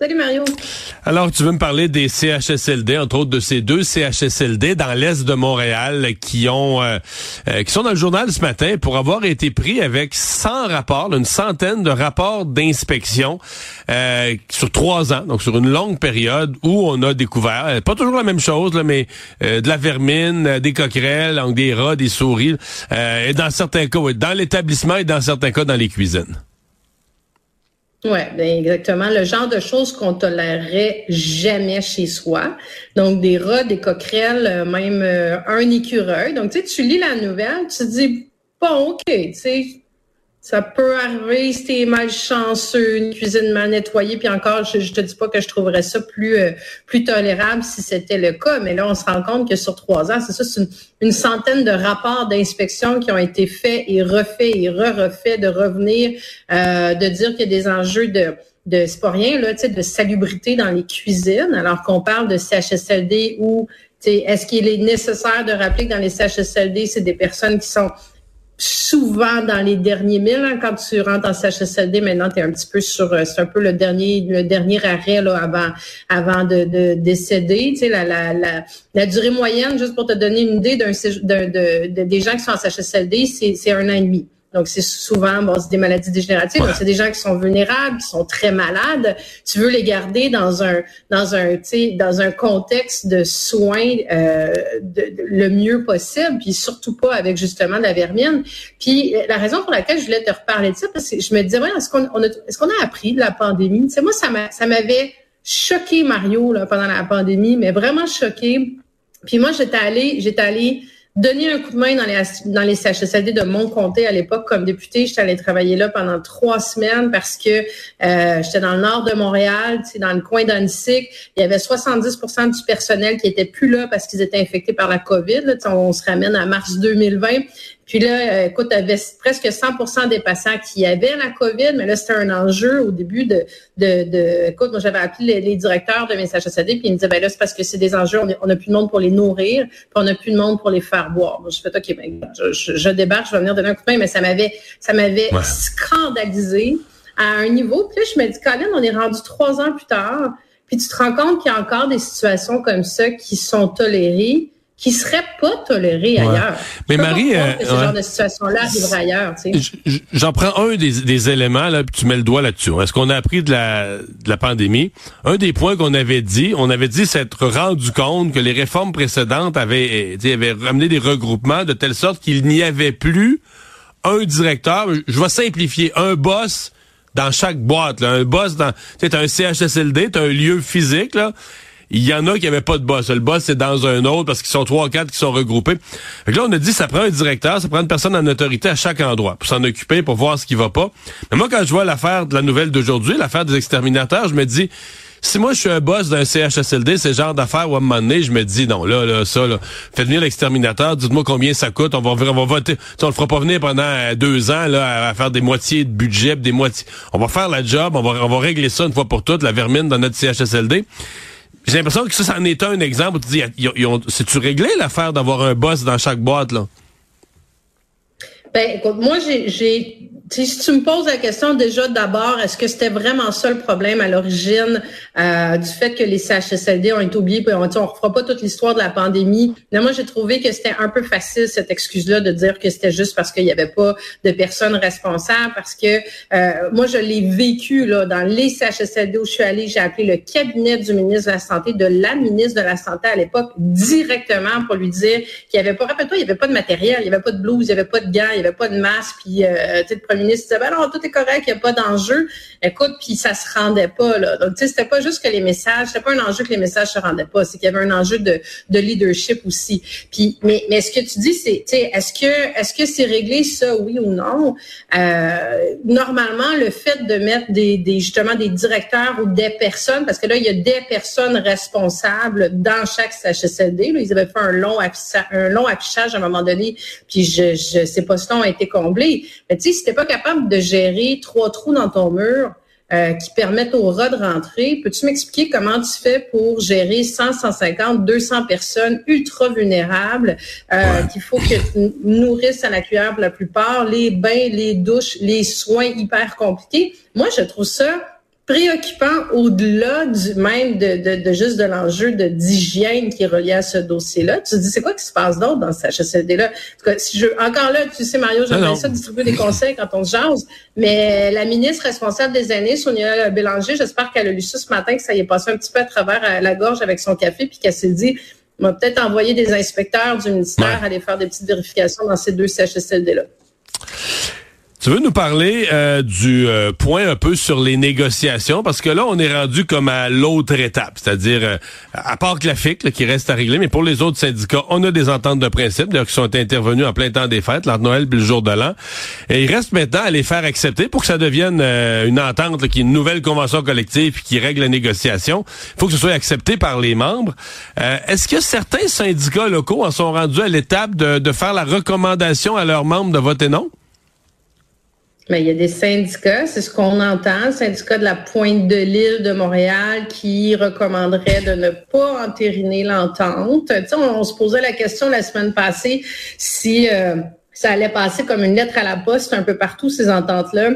Salut Mario. Alors, tu veux me parler des CHSLD, entre autres de ces deux CHSLD dans l'est de Montréal qui ont euh, euh, qui sont dans le journal ce matin pour avoir été pris avec 100 rapports, une centaine de rapports d'inspection euh, sur trois ans, donc sur une longue période où on a découvert, pas toujours la même chose, mais de la vermine, des coquerelles, des rats, des souris, et dans certains cas, dans l'établissement et dans certains cas dans les cuisines. Oui, ben exactement. Le genre de choses qu'on tolérerait jamais chez soi. Donc, des rats, des coquerelles, euh, même euh, un écureuil. Donc, tu sais, tu lis la nouvelle, tu te dis, bon, OK, tu sais, ça peut arriver si t'es malchanceux, une cuisine mal nettoyée, puis encore, je, je te dis pas que je trouverais ça plus euh, plus tolérable si c'était le cas, mais là, on se rend compte que sur trois ans, c'est ça, c'est une, centaine de rapports d'inspection qui ont été faits et refaits et re-refaits, de revenir, euh, de dire qu'il y a des enjeux de de c'est pas rien là, de salubrité dans les cuisines, alors qu'on parle de CHSLD ou est-ce qu'il est nécessaire de rappeler que dans les CHSLD, c'est des personnes qui sont souvent dans les derniers milles. Hein, quand tu rentres en CHSLD, maintenant, tu es un petit peu sur... Euh, c'est un peu le dernier le dernier arrêt là, avant avant de, de décéder. Tu sais, la, la, la, durée moyenne, juste pour te donner une idée d'un de, de, des gens qui sont en CHSLD, c'est un an et demi. Donc, c'est souvent bon, c'est des maladies dégénératives. Donc, c'est des gens qui sont vulnérables, qui sont très malades. Tu veux les garder dans un dans un dans un contexte de soins euh, de, le mieux possible, puis surtout pas avec justement de la vermine. Puis la raison pour laquelle je voulais te reparler de ça, parce que je me disais, ouais, est-ce qu'on a est-ce qu'on a appris de la pandémie? Tu sais, moi, ça m'a ça m'avait choqué Mario là, pendant la pandémie, mais vraiment choqué. Puis moi, j'étais allée j'étais allée donner un coup de main dans les, dans les CHSLD de mon comté à l'époque comme député. J'étais allée travailler là pendant trois semaines parce que euh, j'étais dans le nord de Montréal, dans le coin d'Annecy. Il y avait 70% du personnel qui était plus là parce qu'ils étaient infectés par la COVID. Là, on se ramène à mars 2020. Puis là, euh, écoute, avait presque 100% des patients qui avaient la COVID, mais là, c'était un enjeu au début de, de, de écoute, moi, j'avais appelé les, directeurs de mes CHSLD, puis ils me disaient, ben là, c'est parce que c'est des enjeux, on n'a plus de monde pour les nourrir, puis on n'a plus de monde pour les faire boire. je fais, OK, ben, je, je, débarque, je vais venir donner un coup de main, mais ça m'avait, ça m'avait scandalisé à un niveau. Puis là, je me dis, Colin, on est rendu trois ans plus tard, puis tu te rends compte qu'il y a encore des situations comme ça qui sont tolérées qui serait pas toléré ailleurs. Mais Marie, euh, ce genre de situation-là ailleurs. J'en prends un des, des, éléments là, puis tu mets le doigt là-dessus. Est-ce qu'on a appris de la, de la pandémie Un des points qu'on avait dit, on avait dit s'être rendu compte que les réformes précédentes avaient, avaient ramené des regroupements de telle sorte qu'il n'y avait plus un directeur. Je vais simplifier, un boss dans chaque boîte. Là, un boss dans, tu un CHSLD, t'as un lieu physique là il y en a qui n'avaient pas de boss. Le boss, c'est dans un autre parce qu'ils sont trois ou quatre qui sont regroupés. là, on a dit, ça prend un directeur, ça prend une personne en autorité à chaque endroit pour s'en occuper, pour voir ce qui va pas. Mais moi, quand je vois l'affaire de la nouvelle d'aujourd'hui, l'affaire des exterminateurs, je me dis, si moi je suis un boss d'un CHSLD, c'est genre d'affaires où à un moment je me dis non, là, là, ça, là, faites venir l'exterminateur, dites-moi combien ça coûte, on va, on va voter. on le fera pas venir pendant euh, deux ans là, à, faire des moitiés de budget, des moitiés. On va faire la job, on va, on va régler ça une fois pour toutes, la vermine dans notre CHSLD. J'ai l'impression que ça, ça en est un exemple. Tu dis, c'est-tu réglé l'affaire d'avoir un boss dans chaque boîte, là? Ben, écoute, moi, j'ai si tu me poses la question déjà d'abord, est-ce que c'était vraiment ça le problème à l'origine euh, du fait que les CHSLD ont été oubliés, on ne refera pas toute l'histoire de la pandémie. Moi, j'ai trouvé que c'était un peu facile cette excuse-là de dire que c'était juste parce qu'il n'y avait pas de personnes responsables, parce que euh, moi, je l'ai vécu là dans les CHSLD où je suis allée, j'ai appelé le cabinet du ministre de la Santé, de la ministre de la Santé à l'époque, directement pour lui dire qu'il n'y avait pas, rappelle-toi, il n'y avait pas de matériel, il n'y avait pas de blouse, il n'y avait pas de gants, il n'y avait pas de masque, puis euh, tu ministre disait, ben non, tout est correct, il n'y a pas d'enjeu. Écoute, puis ça se rendait pas, là. Donc, tu sais, c'était pas juste que les messages, c'était pas un enjeu que les messages se rendaient pas, c'est qu'il y avait un enjeu de, de leadership aussi. Puis, mais, mais ce que tu dis, c'est, tu sais, est-ce que, est-ce que c'est réglé ça, oui ou non? Euh, normalement, le fait de mettre des, des, justement, des directeurs ou des personnes, parce que là, il y a des personnes responsables dans chaque CHSLD, là, ils avaient fait un long, un long affichage à un moment donné, puis je, je sais pas si on a été comblé. Mais tu sais, t'es pas capable de gérer trois trous dans ton mur, euh, qui permettent aux rats de rentrer. Peux-tu m'expliquer comment tu fais pour gérer 100, 150, 200 personnes ultra vulnérables euh, qu'il faut que tu nourrisses à la cuillère pour la plupart, les bains, les douches, les soins hyper compliqués? Moi, je trouve ça préoccupant au-delà du même de, de, de juste de l'enjeu de d'hygiène qui est relié à ce dossier-là. Tu te dis, c'est quoi qui se passe d'autre dans ce HSLD-là? Si je, encore là, tu sais, Mario, j'aimerais ça distribuer des conseils quand on se jase, mais la ministre responsable des aînés, Sonia Bélanger, j'espère qu'elle a lu ça ce matin, que ça y est passé un petit peu à travers la gorge avec son café, puis qu'elle s'est dit, on va peut-être envoyer des inspecteurs du ministère aller faire des petites vérifications dans ces deux CHSLD-là. Tu veux nous parler euh, du euh, point un peu sur les négociations? Parce que là on est rendu comme à l'autre étape, c'est-à-dire euh, à part que la FIC qui reste à régler, mais pour les autres syndicats, on a des ententes de principe qui sont intervenues en plein temps des fêtes, l'an Noël puis le jour de l'an, et il reste maintenant à les faire accepter pour que ça devienne une entente qui est une nouvelle convention collective qui règle la négociation. Il faut que ce soit accepté par les membres. Est-ce que certains syndicats locaux en sont rendus à l'étape de, de faire la recommandation à leurs membres de voter non? Mais il y a des syndicats, c'est ce qu'on entend, le syndicat de la Pointe de l'île de Montréal qui recommanderait de ne pas entériner l'entente. Tu sais, on, se posait la question la semaine passée si euh, ça allait passer comme une lettre à la poste un peu partout, ces ententes-là.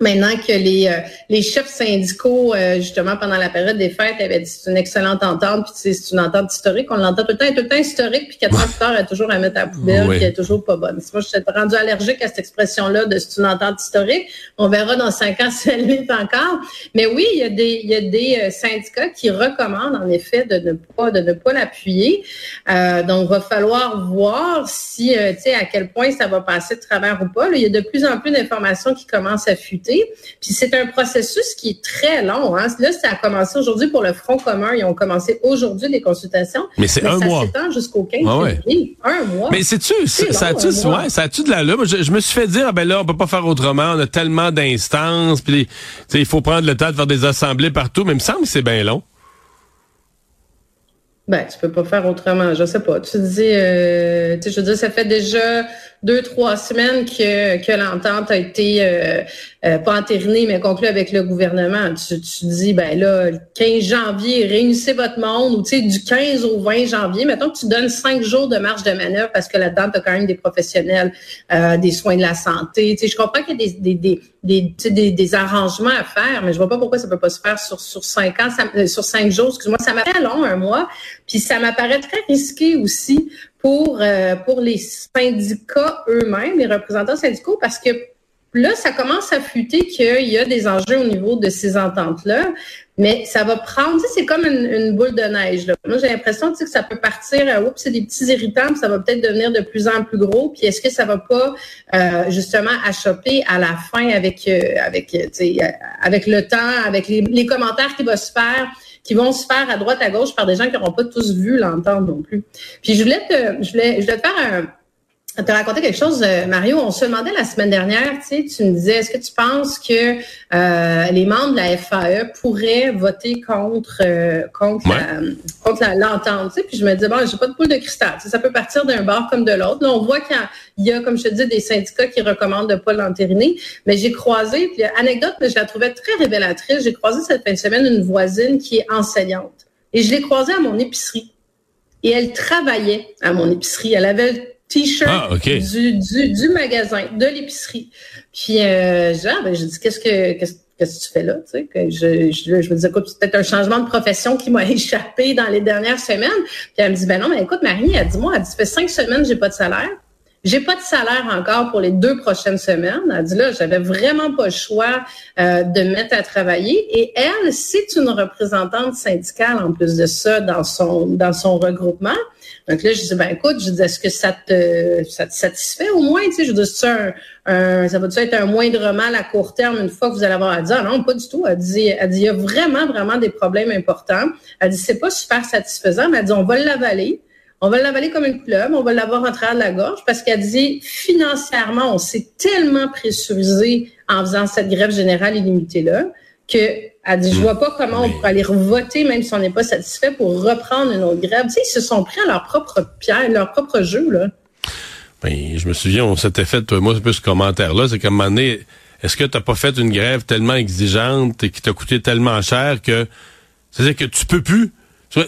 Maintenant que les, euh, les chefs syndicaux, euh, justement, pendant la période des fêtes, avaient dit c'est une excellente entente, puis c'est une entente historique. On l'entend tout le temps, elle est tout le temps historique, puis quatre ans plus tard, elle est toujours à mettre à la poubelle, puis elle est toujours pas bonne. Moi, je suis rendu allergique à cette expression-là de c'est une entente historique. On verra dans cinq ans si elle l'est encore. Mais oui, il y a des, il y a des euh, syndicats qui recommandent, en effet, de ne pas, de ne pas l'appuyer. Euh, donc, va falloir voir si, tu sais, à quel point ça va passer de travers ou pas. il y a de plus en plus d'informations qui commencent à fuiter. Puis c'est un processus qui est très long. Hein. Là, ça a commencé aujourd'hui pour le Front commun. Ils ont commencé aujourd'hui les consultations. Mais c'est un ça mois. Ça s'étend jusqu'au 15 février. Un mois. Mais c'est-tu, ça a-tu ouais, ça de la là? Je, me suis fait dire, ah ben là, on peut pas faire autrement. On a tellement d'instances. Puis, il faut prendre le temps de faire des assemblées partout. Mais il me semble que c'est bien long. Ben, tu peux pas faire autrement. Je sais pas. Tu dis, euh, je veux dire, ça fait déjà deux, trois semaines que, que l'entente a été euh, euh, pas entérinée, mais conclue avec le gouvernement. Tu, tu dis, ben là, le 15 janvier, réunissez votre monde, ou tu sais, du 15 au 20 janvier, mettons que tu donnes cinq jours de marge de manœuvre parce que là-dedans, tu as quand même des professionnels euh, des soins de la santé. Tu sais, je comprends qu'il y a des, des, des des, des, arrangements à faire, mais je vois pas pourquoi ça peut pas se faire sur, sur cinq ans, sur cinq jours, excuse-moi, ça m'apparaît long, un mois, puis ça m'apparaît très risqué aussi pour, euh, pour les syndicats eux-mêmes, les représentants syndicaux, parce que là, ça commence à fuiter qu'il y a des enjeux au niveau de ces ententes-là, mais ça va prendre, c'est comme une, boule de neige. Là. Moi, j'ai l'impression que ça peut partir, euh, oups, c'est des petits irritants, ça va peut-être devenir de plus en plus gros, puis est-ce que ça va pas euh, justement achoper à la fin avec, avec, avec le temps, avec les, les commentaires qui vont se faire? Qui vont se faire à droite, à gauche par des gens qui n'auront pas tous vu l'entendre non plus. Puis je voulais te, je voulais, je voulais te faire un, te raconter quelque chose, euh, Mario. On se demandait la semaine dernière, tu sais, tu me disais, est-ce que tu penses que euh, les membres de la FAE pourraient voter contre euh, contre contre l'entente, tu sais? Puis je me disais, bon, j'ai pas de poule de cristal. ça peut partir d'un bord comme de l'autre. Là, on voit qu'il y a, comme je te dis, des syndicats qui recommandent de pas l'entériner. Mais j'ai croisé, puis anecdote, mais je la trouvais très révélatrice. J'ai croisé cette fin de semaine une voisine qui est enseignante, et je l'ai croisée à mon épicerie. Et elle travaillait à mon épicerie. Elle avait t-shirt ah, du, du, du, magasin, de l'épicerie. Puis euh, genre, ben, je dis qu'est-ce que qu'est-ce que tu fais là, tu sais, que je, je, je me disais, écoute, c'est peut-être un changement de profession qui m'a échappé dans les dernières semaines. Puis elle me dit, ben non, mais écoute, Marie, elle dit, moi, elle dit, ça fait cinq semaines, j'ai pas de salaire. j'ai pas de salaire encore pour les deux prochaines semaines. Elle dit là, j'avais vraiment pas le choix euh, de mettre à travailler. Et elle, c'est une représentante syndicale en plus de ça dans son dans son regroupement. Donc là, je dis ben écoute, je dis est-ce que ça te ça te satisfait au moins, tu sais, je dis ça un, ça va être un moindre mal à court terme une fois que vous allez avoir à dire ah non, pas du tout. Elle dit elle dit il y a vraiment vraiment des problèmes importants. Elle dit c'est pas super satisfaisant, mais elle dit on va l'avaler. On va l'avaler comme une club, on va l'avoir en travers de la gorge parce qu'elle dit financièrement, on s'est tellement pressurisé en faisant cette grève générale illimitée-là que elle dit, je vois pas comment on peut aller voter même si on n'est pas satisfait pour reprendre une autre grève. Tu sais, ils se sont pris à leur propre pierre, leur propre jeu, là. Ben, je me souviens, on s'était fait, moi, un peu ce commentaire-là, c'est qu'à un moment donné, est-ce que tu n'as pas fait une grève tellement exigeante et qui t'a coûté tellement cher que, c'est-à-dire que tu peux plus, euh,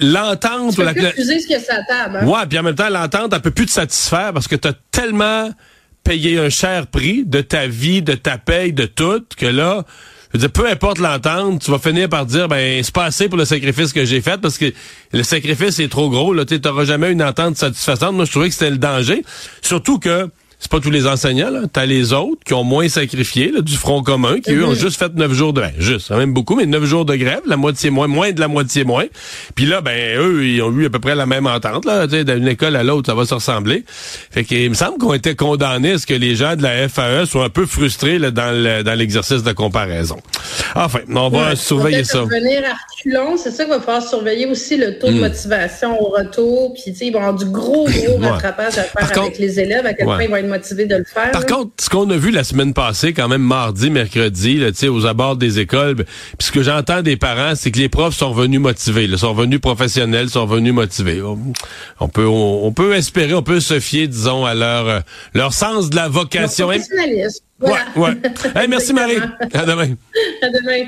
l'entente ou la ce que ça table, hein? Ouais, puis en même temps l'entente elle peut plus te satisfaire parce que tu as tellement payé un cher prix de ta vie, de ta paye, de tout que là je veux peu importe l'entente, tu vas finir par dire ben c'est pas assez pour le sacrifice que j'ai fait parce que le sacrifice est trop gros. Là, tu n'auras jamais une entente satisfaisante. Moi, je trouvais que c'était le danger. Surtout que c'est pas tous les enseignants, là. T'as les autres qui ont moins sacrifié, là, du Front commun, qui eux ont mhm. juste fait neuf jours de, ben, juste, même beaucoup, mais neuf jours de grève, la moitié moins, moins de la moitié moins. Puis là, ben, eux, ils ont eu à peu près la même entente, là. D'une école à l'autre, ça va se ressembler. Fait qu'il me semble qu'on était condamnés à ce que les gens de la FAE soient un peu frustrés, là, dans l'exercice de comparaison. Enfin, on va surveiller ça. À c'est ça qu'il va falloir surveiller aussi le taux de hmm. motivation au retour. Puis, tu sais, ils vont avoir du gros, gros rattrapage à faire avec les élèves, à quel point ils vont être motivé de le faire. Par contre, ce qu'on a vu la semaine passée, quand même mardi, mercredi, là, aux abords des écoles, puis ce que j'entends des parents, c'est que les profs sont venus motivés, là, sont venus professionnels, sont venus motivés. On peut, on, peut espérer, on peut se fier, disons, à leur, euh, leur sens de la vocation. Leur Ouais, ouais. merci Marie. À demain. À demain.